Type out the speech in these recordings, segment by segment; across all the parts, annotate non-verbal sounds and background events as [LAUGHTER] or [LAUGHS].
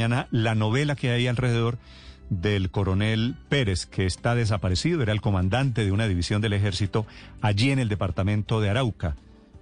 Mañana, la novela que hay alrededor del coronel Pérez, que está desaparecido, era el comandante de una división del ejército allí en el departamento de Arauca.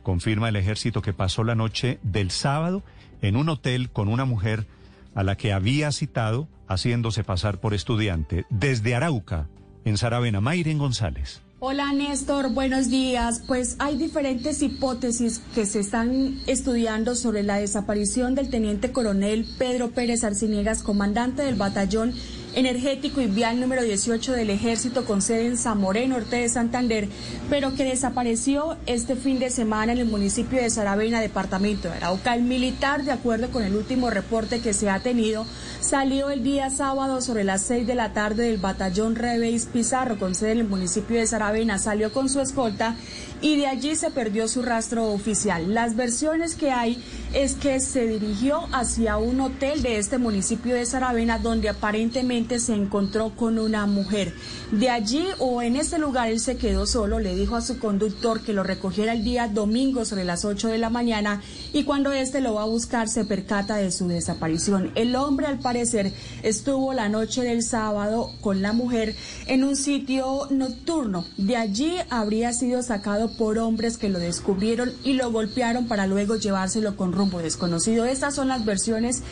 Confirma el ejército que pasó la noche del sábado en un hotel con una mujer a la que había citado haciéndose pasar por estudiante desde Arauca, en Saravena, Mayren González. Hola Néstor, buenos días. Pues hay diferentes hipótesis que se están estudiando sobre la desaparición del teniente coronel Pedro Pérez Arciniegas, comandante del batallón energético y vial número 18 del ejército con sede en Zamoré, norte de Santander, pero que desapareció este fin de semana en el municipio de Saravena, departamento de Arauca. El militar, de acuerdo con el último reporte que se ha tenido, salió el día sábado sobre las 6 de la tarde del batallón Rebeis Pizarro con sede en el municipio de Saravena, salió con su escolta y de allí se perdió su rastro oficial. Las versiones que hay es que se dirigió hacia un hotel de este municipio de Saravena donde aparentemente se encontró con una mujer. De allí o en este lugar él se quedó solo, le dijo a su conductor que lo recogiera el día domingo sobre las 8 de la mañana y cuando este lo va a buscar se percata de su desaparición. El hombre al parecer estuvo la noche del sábado con la mujer en un sitio nocturno. De allí habría sido sacado por hombres que lo descubrieron y lo golpearon para luego llevárselo con rumbo desconocido. Estas son las versiones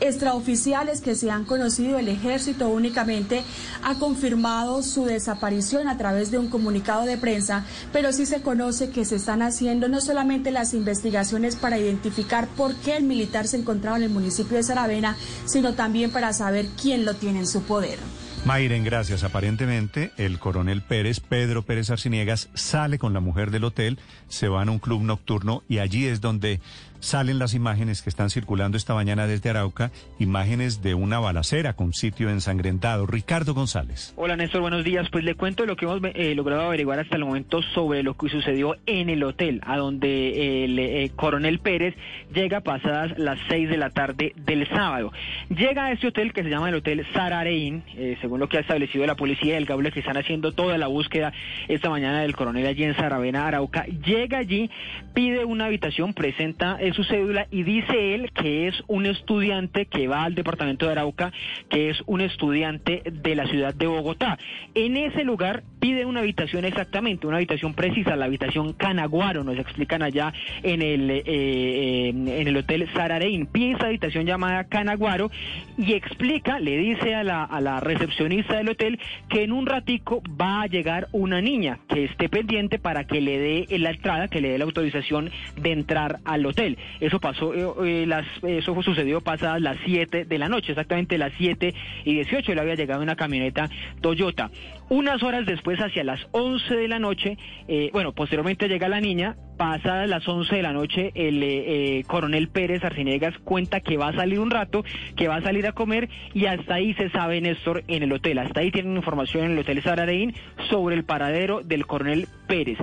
extraoficiales que se han conocido, el ejército únicamente ha confirmado su desaparición a través de un comunicado de prensa, pero sí se conoce que se están haciendo no solamente las investigaciones para identificar por qué el militar se encontraba en el municipio de Saravena, sino también para saber quién lo tiene en su poder. Mayren, gracias. Aparentemente, el coronel Pérez, Pedro Pérez Arciniegas, sale con la mujer del hotel, se va a un club nocturno y allí es donde salen las imágenes que están circulando esta mañana desde Arauca, imágenes de una balacera con sitio ensangrentado. Ricardo González. Hola Néstor, buenos días. Pues le cuento lo que hemos eh, logrado averiguar hasta el momento sobre lo que sucedió en el hotel, a donde el eh, coronel Pérez llega pasadas las seis de la tarde del sábado. Llega a este hotel que se llama el Hotel Sararein, eh, según lo que ha establecido la policía del Gable, que están haciendo toda la búsqueda esta mañana del coronel allí en Saravena, Arauca. Llega allí, pide una habitación, presenta su cédula y dice él que es un estudiante que va al departamento de Arauca, que es un estudiante de la ciudad de Bogotá. En ese lugar pide una habitación exactamente, una habitación precisa, la habitación Canaguaro, nos explican allá en el, eh, en el hotel Sararein. Pide esa habitación llamada Canaguaro y explica, le dice a la, a la recepcionista del hotel que en un ratico va a llegar una niña que esté pendiente para que le dé la entrada, que le dé la autorización de entrar al hotel. Eso pasó, eh, eh, las, eso sucedió pasadas las 7 de la noche, exactamente las 7 y 18. Le había llegado una camioneta Toyota. Unas horas después, hacia las 11 de la noche, eh, bueno, posteriormente llega la niña, pasadas las 11 de la noche, el coronel Pérez Arciniegas cuenta que va a salir un rato, que va a salir a comer y hasta ahí se sabe, Néstor, en el hotel. Hasta ahí tienen información en el hotel Sarareín sobre el paradero del coronel Pérez.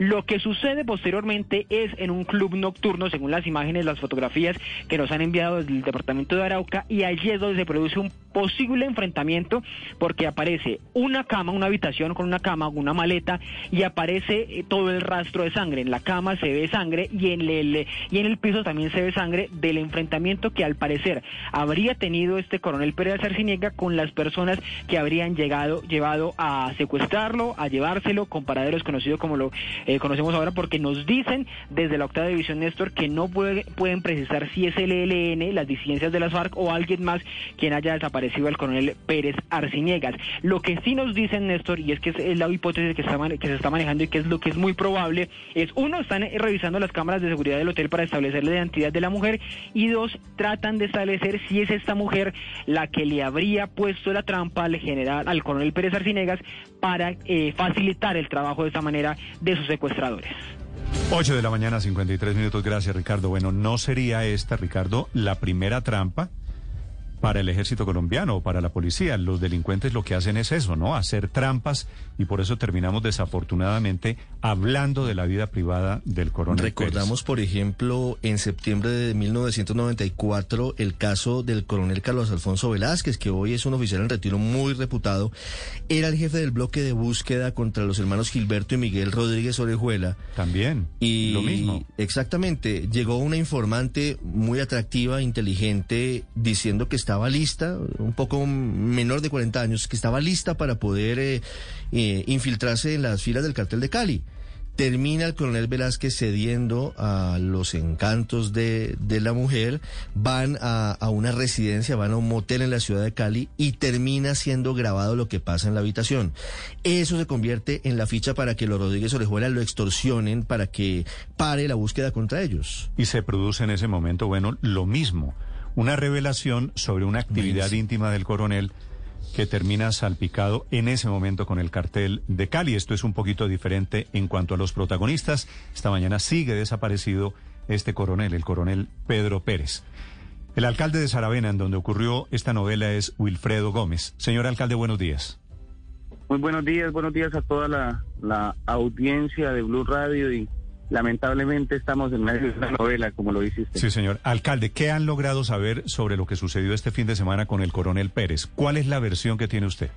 Lo que sucede posteriormente es en un club nocturno, según las imágenes, las fotografías que nos han enviado desde el departamento de Arauca, y allí es donde se produce un posible enfrentamiento porque aparece una cama, una habitación con una cama, una maleta y aparece eh, todo el rastro de sangre. En la cama se ve sangre y en el y en el piso también se ve sangre del enfrentamiento que al parecer habría tenido este coronel Pérez Arciniega con las personas que habrían llegado llevado a secuestrarlo, a llevárselo con paraderos conocidos como lo eh, conocemos ahora porque nos dicen desde la octava división Néstor que no pueden precisar si es el ELN, las disidencias de las FARC o alguien más quien haya desaparecido parecido al coronel Pérez Arciniegas. Lo que sí nos dicen, Néstor, y es que es la hipótesis que se está manejando y que es lo que es muy probable, es uno, están revisando las cámaras de seguridad del hotel para establecer la identidad de la mujer y dos, tratan de establecer si es esta mujer la que le habría puesto la trampa al general, al coronel Pérez Arciniegas para eh, facilitar el trabajo de esta manera de sus secuestradores. 8 de la mañana, 53 minutos. Gracias, Ricardo. Bueno, no sería esta, Ricardo, la primera trampa para el ejército colombiano o para la policía. Los delincuentes lo que hacen es eso, ¿no? Hacer trampas y por eso terminamos desafortunadamente hablando de la vida privada del coronel. Recordamos, por ejemplo, en septiembre de 1994 el caso del coronel Carlos Alfonso Velázquez, que hoy es un oficial en retiro muy reputado. Era el jefe del bloque de búsqueda contra los hermanos Gilberto y Miguel Rodríguez Orejuela. También. Y lo mismo. Exactamente. Llegó una informante muy atractiva, inteligente, diciendo que estaba lista, un poco menor de 40 años, que estaba lista para poder eh, eh, infiltrarse en las filas del cartel de Cali. Termina el coronel Velázquez cediendo a los encantos de, de la mujer, van a, a, una residencia, van a un motel en la ciudad de Cali y termina siendo grabado lo que pasa en la habitación. Eso se convierte en la ficha para que los Rodríguez Orejuela lo extorsionen para que pare la búsqueda contra ellos. Y se produce en ese momento, bueno, lo mismo una revelación sobre una actividad íntima del coronel que termina salpicado en ese momento con el cartel de Cali. Esto es un poquito diferente en cuanto a los protagonistas. Esta mañana sigue desaparecido este coronel, el coronel Pedro Pérez. El alcalde de Saravena, en donde ocurrió esta novela, es Wilfredo Gómez. Señor alcalde, buenos días. Muy buenos días, buenos días a toda la, la audiencia de Blue Radio y lamentablemente estamos en medio de una novela, como lo hiciste. Sí, señor. Alcalde, ¿qué han logrado saber sobre lo que sucedió este fin de semana con el coronel Pérez? ¿Cuál es la versión que tiene usted?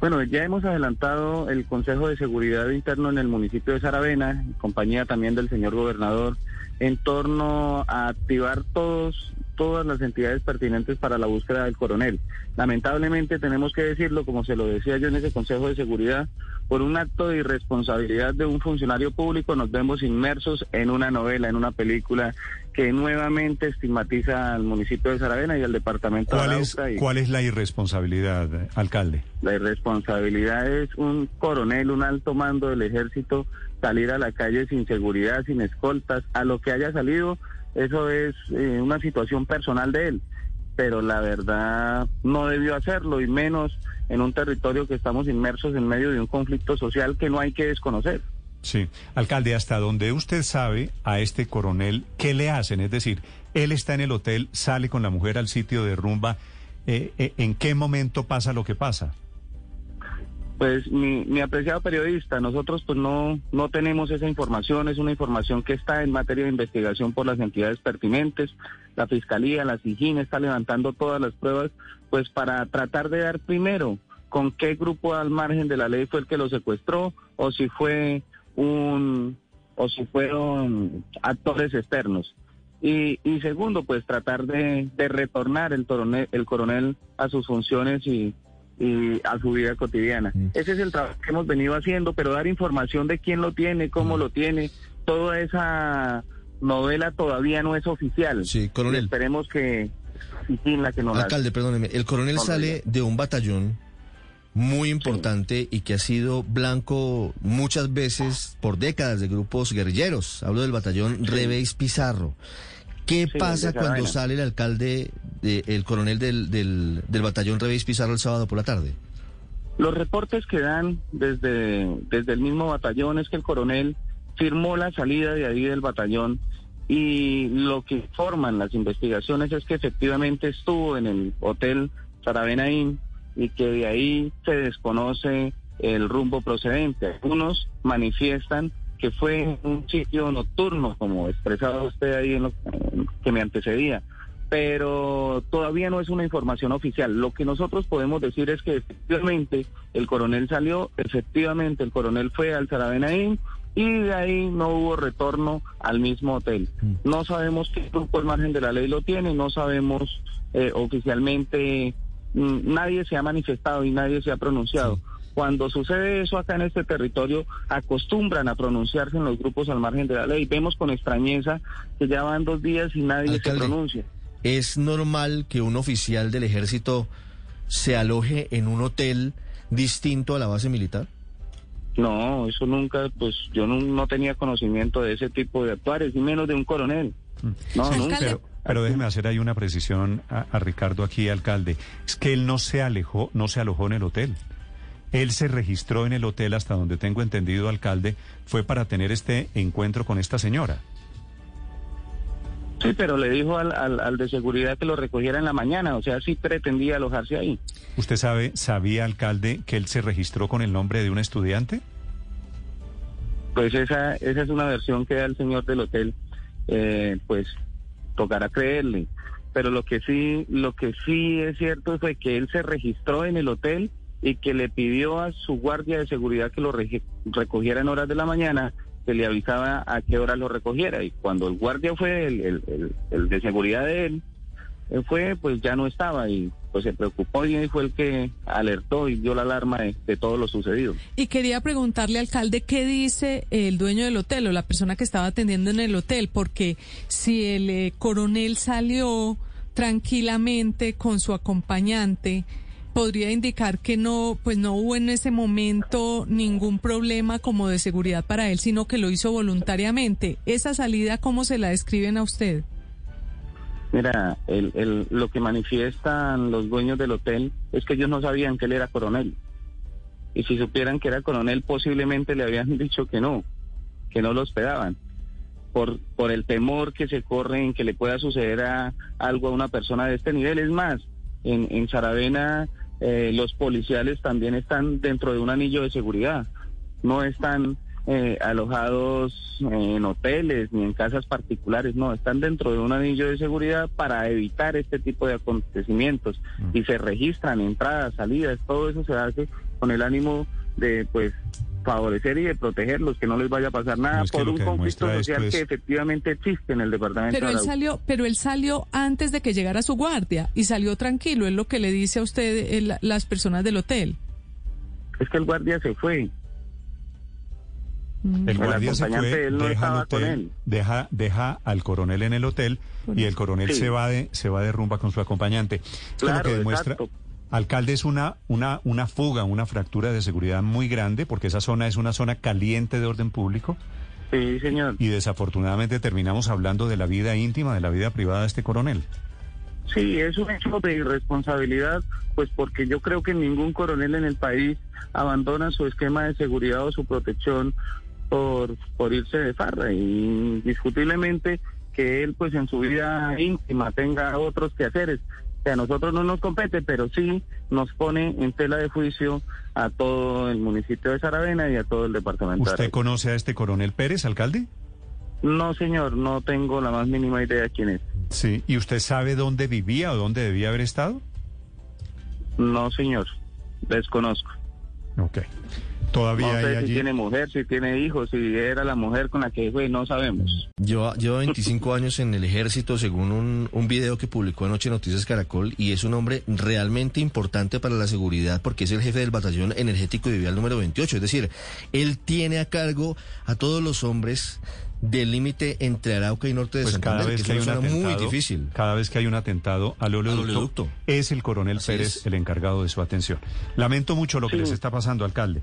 Bueno, ya hemos adelantado el Consejo de Seguridad Interno en el municipio de Saravena, en compañía también del señor gobernador, en torno a activar todos todas las entidades pertinentes para la búsqueda del coronel. Lamentablemente tenemos que decirlo, como se lo decía yo en ese Consejo de Seguridad, por un acto de irresponsabilidad de un funcionario público nos vemos inmersos en una novela, en una película que nuevamente estigmatiza al municipio de Saravena y al departamento ¿Cuál de Arauca. Es, ¿Cuál es la irresponsabilidad, alcalde? La irresponsabilidad es un coronel, un alto mando del ejército salir a la calle sin seguridad, sin escoltas, a lo que haya salido eso es eh, una situación personal de él, pero la verdad no debió hacerlo y menos en un territorio que estamos inmersos en medio de un conflicto social que no hay que desconocer. Sí, alcalde, hasta donde usted sabe a este coronel, ¿qué le hacen? Es decir, él está en el hotel, sale con la mujer al sitio de rumba, eh, eh, ¿en qué momento pasa lo que pasa? Pues mi, mi, apreciado periodista, nosotros pues no, no tenemos esa información, es una información que está en materia de investigación por las entidades pertinentes, la Fiscalía, la SIGIN está levantando todas las pruebas pues para tratar de dar primero con qué grupo al margen de la ley fue el que lo secuestró o si fue un o si fueron actores externos. Y, y segundo, pues tratar de, de retornar el, coronel, el coronel a sus funciones y, y a su vida cotidiana. Mm. Ese es el trabajo que hemos venido haciendo, pero dar información de quién lo tiene, cómo mm. lo tiene, toda esa novela todavía no es oficial. Sí, coronel. esperemos que la que nos Alcalde, perdóneme, el coronel sale de un batallón muy importante y que ha sido blanco muchas veces por décadas de grupos guerrilleros. Hablo del batallón sí. Rebeis Pizarro. ¿Qué sí, pasa cuando sale el alcalde, de, el coronel del, del, del batallón Rebeis Pizarro el sábado por la tarde? Los reportes que dan desde, desde el mismo batallón es que el coronel firmó la salida de ahí del batallón y lo que informan las investigaciones es que efectivamente estuvo en el hotel Saravena Inn y que de ahí se desconoce el rumbo procedente. Algunos manifiestan que fue un sitio nocturno, como expresaba usted ahí en lo que me antecedía, pero todavía no es una información oficial. Lo que nosotros podemos decir es que efectivamente el coronel salió, efectivamente el coronel fue al Sarabenaín y de ahí no hubo retorno al mismo hotel. No sabemos qué grupo al margen de la ley lo tiene, no sabemos eh, oficialmente, nadie se ha manifestado y nadie se ha pronunciado. Sí. Cuando sucede eso acá en este territorio, acostumbran a pronunciarse en los grupos al margen de la ley. Vemos con extrañeza que ya van dos días y nadie Alcalde, se pronuncia. ¿Es normal que un oficial del ejército se aloje en un hotel distinto a la base militar? No, eso nunca, pues yo no, no tenía conocimiento de ese tipo de actuares, ni menos de un coronel. No, sí, nunca. Pero, déjeme hacer ahí una precisión a, a Ricardo aquí, alcalde. Es que él no se alejó, no se alojó en el hotel. Él se registró en el hotel, hasta donde tengo entendido, alcalde, fue para tener este encuentro con esta señora. Sí, pero le dijo al, al, al, de seguridad que lo recogiera en la mañana, o sea, sí pretendía alojarse ahí. ¿Usted sabe, sabía, alcalde, que él se registró con el nombre de un estudiante? Pues esa, esa es una versión que da el señor del hotel, eh, pues tocará creerle. Pero lo que sí, lo que sí es cierto fue que él se registró en el hotel y que le pidió a su guardia de seguridad que lo recogiera en horas de la mañana se le avisaba a qué hora lo recogiera y cuando el guardia fue el, el, de seguridad de él fue pues ya no estaba y pues se preocupó y fue el que alertó y dio la alarma de, todo lo sucedido. Y quería preguntarle, alcalde, ¿qué dice el dueño del hotel o la persona que estaba atendiendo en el hotel? Porque si el eh, coronel salió tranquilamente con su acompañante, podría indicar que no, pues no hubo en ese momento ningún problema como de seguridad para él, sino que lo hizo voluntariamente. ¿Esa salida cómo se la describen a usted? Mira, el, lo que manifiestan los dueños del hotel es que ellos no sabían que él era coronel. Y si supieran que era coronel, posiblemente le habían [LAUGHS] dicho que no, que no lo esperaban. Por, por el temor que se corre en que le pueda suceder a, algo a una persona de este nivel. Es más, en, en Saravena eh, los policiales también están dentro de un anillo de seguridad, no están eh, alojados en hoteles ni en casas particulares, no, están dentro de un anillo de seguridad para evitar este tipo de acontecimientos mm. y se registran entradas, salidas, todo eso se hace con el ánimo de pues favorecer y de protegerlos, que no les vaya a pasar nada por un conflicto social que efectivamente existe en el departamento. Pero él salió, pero él salió antes de que llegara su guardia y salió tranquilo, es lo que le dice a usted las personas del hotel. Es que el guardia se fue. El guardia se fue, deja, hotel, deja, deja al coronel en el hotel y el coronel se va de se va de rumba con su acompañante. Claro, que demuestra, Alcalde, es una, una, una fuga, una fractura de seguridad muy grande, porque esa zona es una zona caliente de orden público. Sí, señor. Y desafortunadamente terminamos hablando de la vida íntima, de la vida privada de este coronel. Sí, es un hecho de irresponsabilidad, pues porque yo creo que ningún coronel en el país abandona su esquema de seguridad o su protección por, por irse de farra. Y indiscutiblemente que él, pues en su vida íntima, tenga otros quehaceres a nosotros no nos compete, pero sí nos pone en tela de juicio a todo el municipio de Saravena y a todo el departamento. ¿Usted conoce a este coronel Pérez, alcalde? No, señor, no tengo la más mínima idea de quién es. Sí, ¿y usted sabe dónde vivía o dónde debía haber estado? No, señor, desconozco. Ok. Todavía no sé hay si allí... tiene mujer, si tiene hijos, si era la mujer con la que fue, no sabemos. Yo llevo 25 años en el ejército, según un, un video que publicó anoche Noticias Caracol, y es un hombre realmente importante para la seguridad porque es el jefe del batallón energético y vial número 28. Es decir, él tiene a cargo a todos los hombres del límite entre Arauca y norte de pues Santander, cada vez que, es hay un atentado, muy difícil. Cada vez que hay un atentado al oleoducto, Al oleoducto. es el coronel Así Pérez es. el encargado de su atención. Lamento mucho lo que Sí. les está pasando, alcalde.